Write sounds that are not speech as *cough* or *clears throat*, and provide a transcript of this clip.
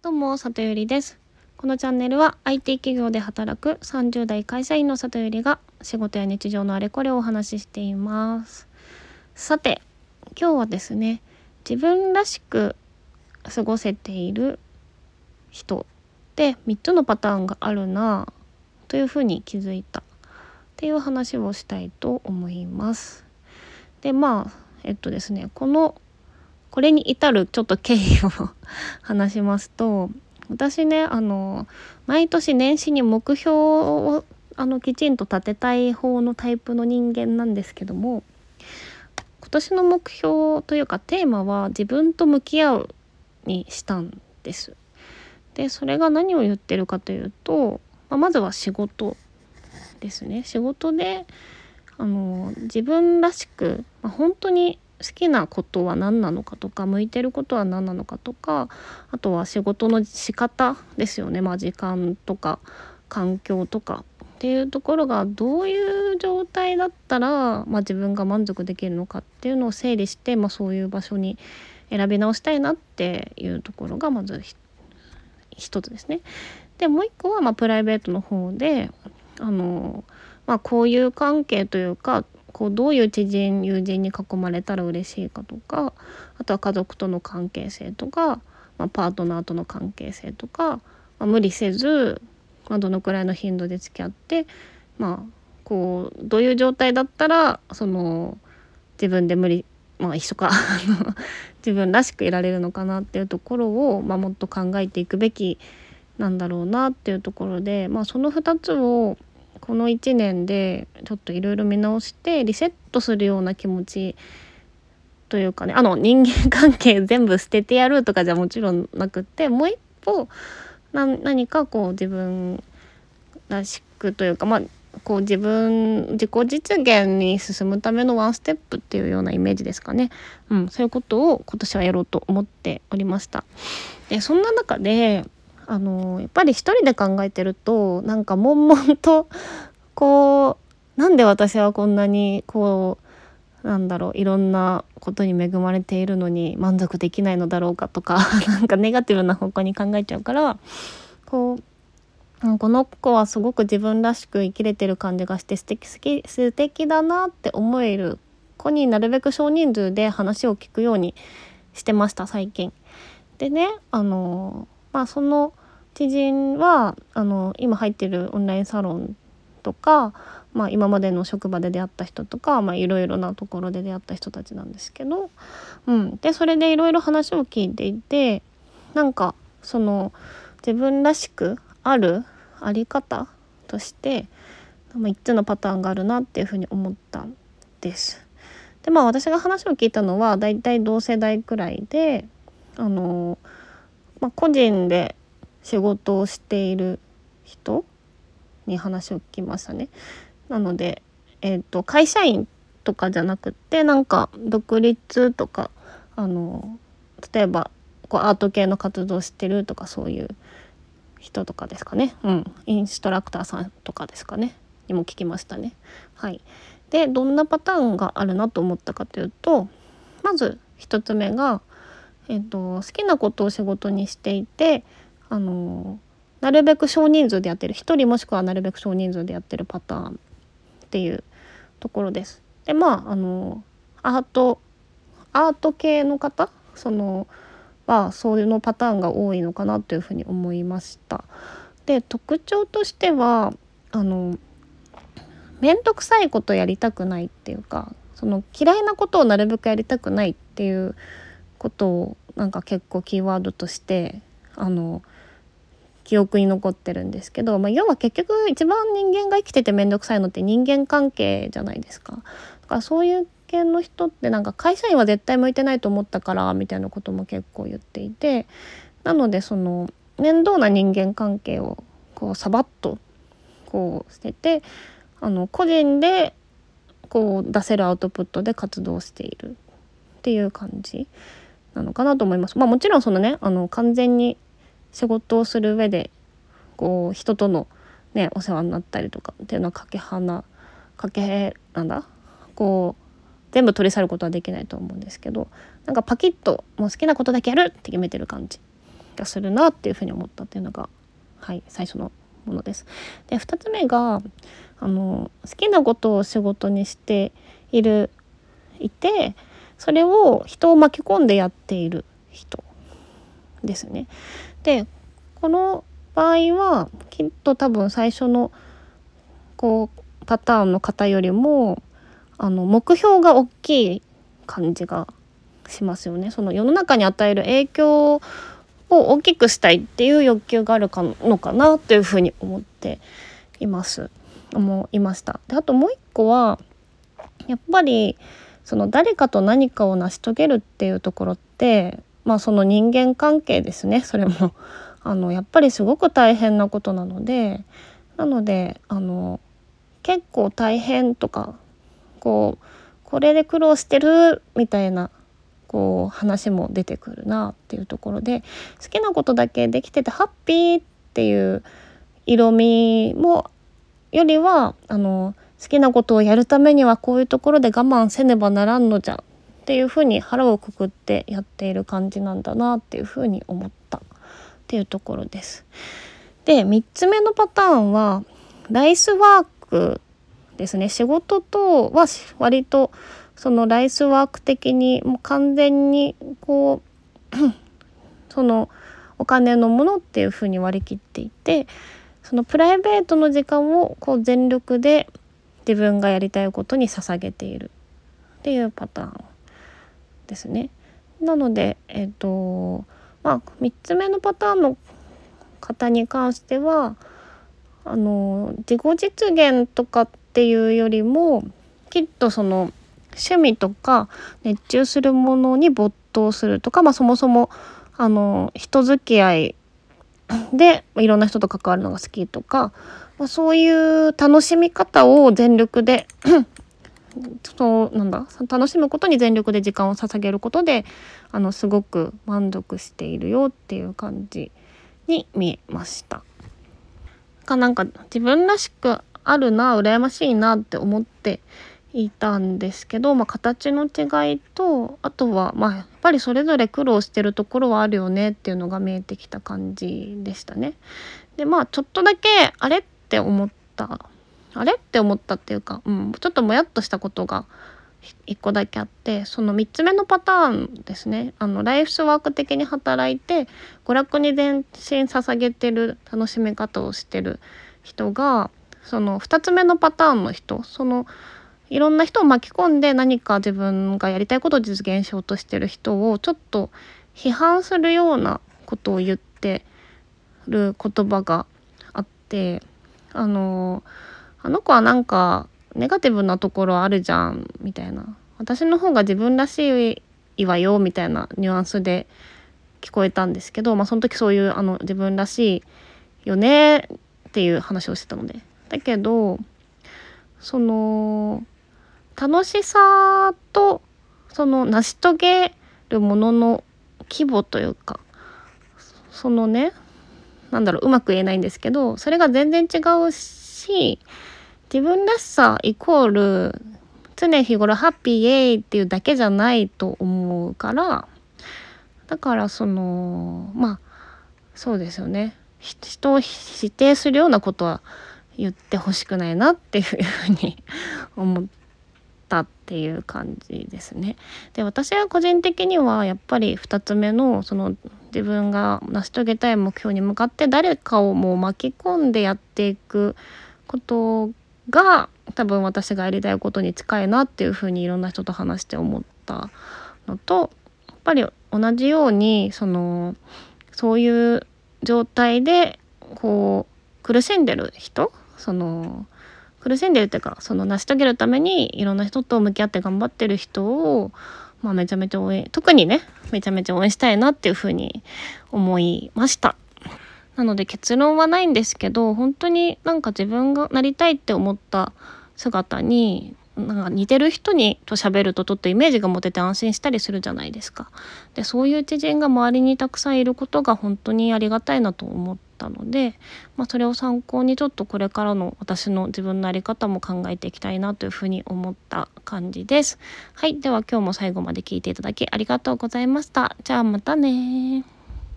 どうも、里ゆりです。このチャンネルは IT 企業で働く30代会社員の里ゆりが仕事や日常のあれこれをお話ししています。さて、今日はですね、自分らしく過ごせている人で3つのパターンがあるなというふうに気づいたっていう話をしたいと思います。で、まあ、えっとですね、このこれに至るちょっと経緯を *laughs* 話しますと私ねあの毎年年始に目標をあのきちんと立てたい方のタイプの人間なんですけども今年の目標というかテーマは自分と向き合うにしたんです。でそれが何を言ってるかというと、まあ、まずは仕事ですね仕事であの自分らしく、まあ、本当に好きなことは何なのかとか向いてることは何なのかとかあとは仕事の仕方ですよねまあ時間とか環境とかっていうところがどういう状態だったら、まあ、自分が満足できるのかっていうのを整理して、まあ、そういう場所に選び直したいなっていうところがまず一つですね。でもう一個はまプライベートの方であの、まあ、交友関係というかこうどういう知人友人に囲まれたら嬉しいかとかあとは家族との関係性とか、まあ、パートナーとの関係性とか、まあ、無理せず、まあ、どのくらいの頻度で付き合ってまあこうどういう状態だったらその自分で無理まあ一緒か *laughs* 自分らしくいられるのかなっていうところを、まあ、もっと考えていくべきなんだろうなっていうところで、まあ、その2つをこの1年でちょっといろいろ見直してリセットするような気持ちというかねあの人間関係全部捨ててやるとかじゃもちろんなくってもう一歩何かこう自分らしくというかまあこう自分自己実現に進むためのワンステップっていうようなイメージですかね、うん、そういうことを今年はやろうと思っておりました。でそんな中であのやっぱり一人で考えてるとなんか悶々と *laughs* こうなんで私はこんなにこうなんだろういろんなことに恵まれているのに満足できないのだろうかとか *laughs* なんかネガティブな方向に考えちゃうからこうこの子はすごく自分らしく生きれてる感じがして素敵素敵素敵だなって思える子になるべく少人数で話を聞くようにしてました最近。でねあのまあその知人はあの今入ってるオンラインサロンとか、まあ、今までの職場で出会った人とかいろいろなところで出会った人たちなんですけど、うん、でそれでいろいろ話を聞いていてなんかその自分らしくあるあり方としてまあ3つのパターンがあるなっていうふうに思ったんです。でまあ私が話を聞いたのはだいたい同世代くらいであの、まあ、個人で仕事をしている人に話を聞きましたね。なので、えーと、会社員とかじゃなくってなんか独立とかあの例えばこうアート系の活動してるとかそういう人とかですかね、うん、インストラクターさんとかですかねにも聞きましたね。はい、でどんなパターンがあるなと思ったかというとまず1つ目が、えーと、好きなことを仕事にしていてあのなるべく少人数でやってる1人もしくはなるべく少人数でやってるパターンっていうところです。でまああのアートアート系の方そのはそういうのパターンが多いのかなというふうに思いました。で特徴としてはあの面倒くさいことやりたくないっていうかその嫌いなことをなるべくやりたくないっていうことをなんか結構キーワードとしてあの記憶に残ってるんですけど、まあ、要は結局一番人間が生きてて面倒くさいのって人間関係じゃないですか。だからそういう系の人ってなんか会社員は絶対向いてないと思ったからみたいなことも結構言っていてなのでその面倒な人間関係をこうサバッとこう捨ててあの個人でこう出せるアウトプットで活動しているっていう感じなのかなと思います。まあ、もちろんそのねあの完全に仕事をする上でこう人とのねお世話になったりとかっていうのはかけ離かけなんだ？こう全部取り去ることはできないと思うんですけどなんかパキッともう好きなことだけやるって決めてる感じがするなっていうふうに思ったっていうのがはい最初のものです。で2つ目があの好きなことを仕事にしているいてそれを人を巻き込んでやっている人ですね。でこの場合はきっと多分最初のこうパターンの方よりもあの目標が大きい感じがしますよね。その世の中に与える影響を大きくしたいっていう欲求があるかのかなというふうに思っています。思いました。であともう一個はやっぱりその誰かと何かを成し遂げるっていうところってまあその人間関係ですね。*laughs* それも。あのやっぱりすごく大変なことなので。なのであの結構大変とかこうこれで苦労してるみたいなこう話も出てくるなっていうところで好きなことだけできててハッピーっていう色味もよりはあの好きなことをやるためにはこういうところで我慢せねばならんのじゃっていうふうに腹をくくってやっている感じなんだなっていうふうに思ったっていうところです。で3つ目のパターンはライスワークですね仕事とは割とそのライスワーク的にもう完全にこう *coughs* そのお金のものっていうふうに割り切っていてそのプライベートの時間をこう全力で自分がやりたいことに捧げているっていうパターンですね。なので、えっ、ー、とまあ、3つ目のパターンの方に関してはあの自己実現とかっていうよりもきっとその趣味とか熱中するものに没頭するとか、まあ、そもそもあの人付き合いでいろんな人と関わるのが好きとか、まあ、そういう楽しみ方を全力で *clears throat* そうなんだ楽しむことに全力で時間を捧げることであのすごく満足しているよっていう感じに見えました。かなんか自分らしくあるな羨ましいなって思っていたんですけど、まあ、形の違いとあとはまあやっぱりそれぞれ苦労してるところはあるよねっていうのが見えてきた感じでしたね。でまあちょっとだけあれって思った。あれ？って思ったっていうか、うん、ちょっともやっとしたことが1個だけあってその3つ目のパターンですね。あのライフスワーク的に働いて娯楽に全身捧げてる楽しみ方をしてる人がその2つ目のパターンの人そのいろんな人を巻き込んで何か自分がやりたいことを実現しようとしてる人をちょっと批判するようなことを言ってる言葉があってあのあの子はなんかネガティブなところあるじゃんみたいな。私の方が自分らしいわよみたいなニュアンスで聞こえたんですけど、まあ、その時そういうあの自分らしいよねっていう話をしてたので。だけどその楽しさとその成し遂げるものの規模というかそのねなんだろううまく言えないんですけどそれが全然違うし自分らしさイコール常日頃ハッピーイエイっていうだけじゃないと思うからだからそのまあそうですよね人を否定するようなことは言ってほしくないなっていうふうに *laughs* 思ったっていう感じですね。で私は個人的にはやっぱり2つ目のその自分が成し遂げたい目標に向かって誰かをもう巻き込んでやっていくことが多分私がやりたいことに近いなっていうふうにいろんな人と話して思ったのとやっぱり同じようにそのそういう状態でこう苦しんでる人その苦しんでるっていうかその成し遂げるためにいろんな人と向き合って頑張ってる人を、まあ、めちゃめちゃ応援特にねめちゃめちゃ応援したいなっていうふうに思いました。なので結論はないんですけど本当になんか自分がなりたいって思った姿になんか似てる人にと喋るとちょっとイメージが持てて安心したりするじゃないですか。でそういう知人が周りにたくさんいることが本当にありがたいなと思ったので、まあ、それを参考にちょっとこれからの私の自分の在り方も考えていきたいなというふうに思った感じです。はい。では今日も最後まで聞いていただきありがとうございました。じゃあまたね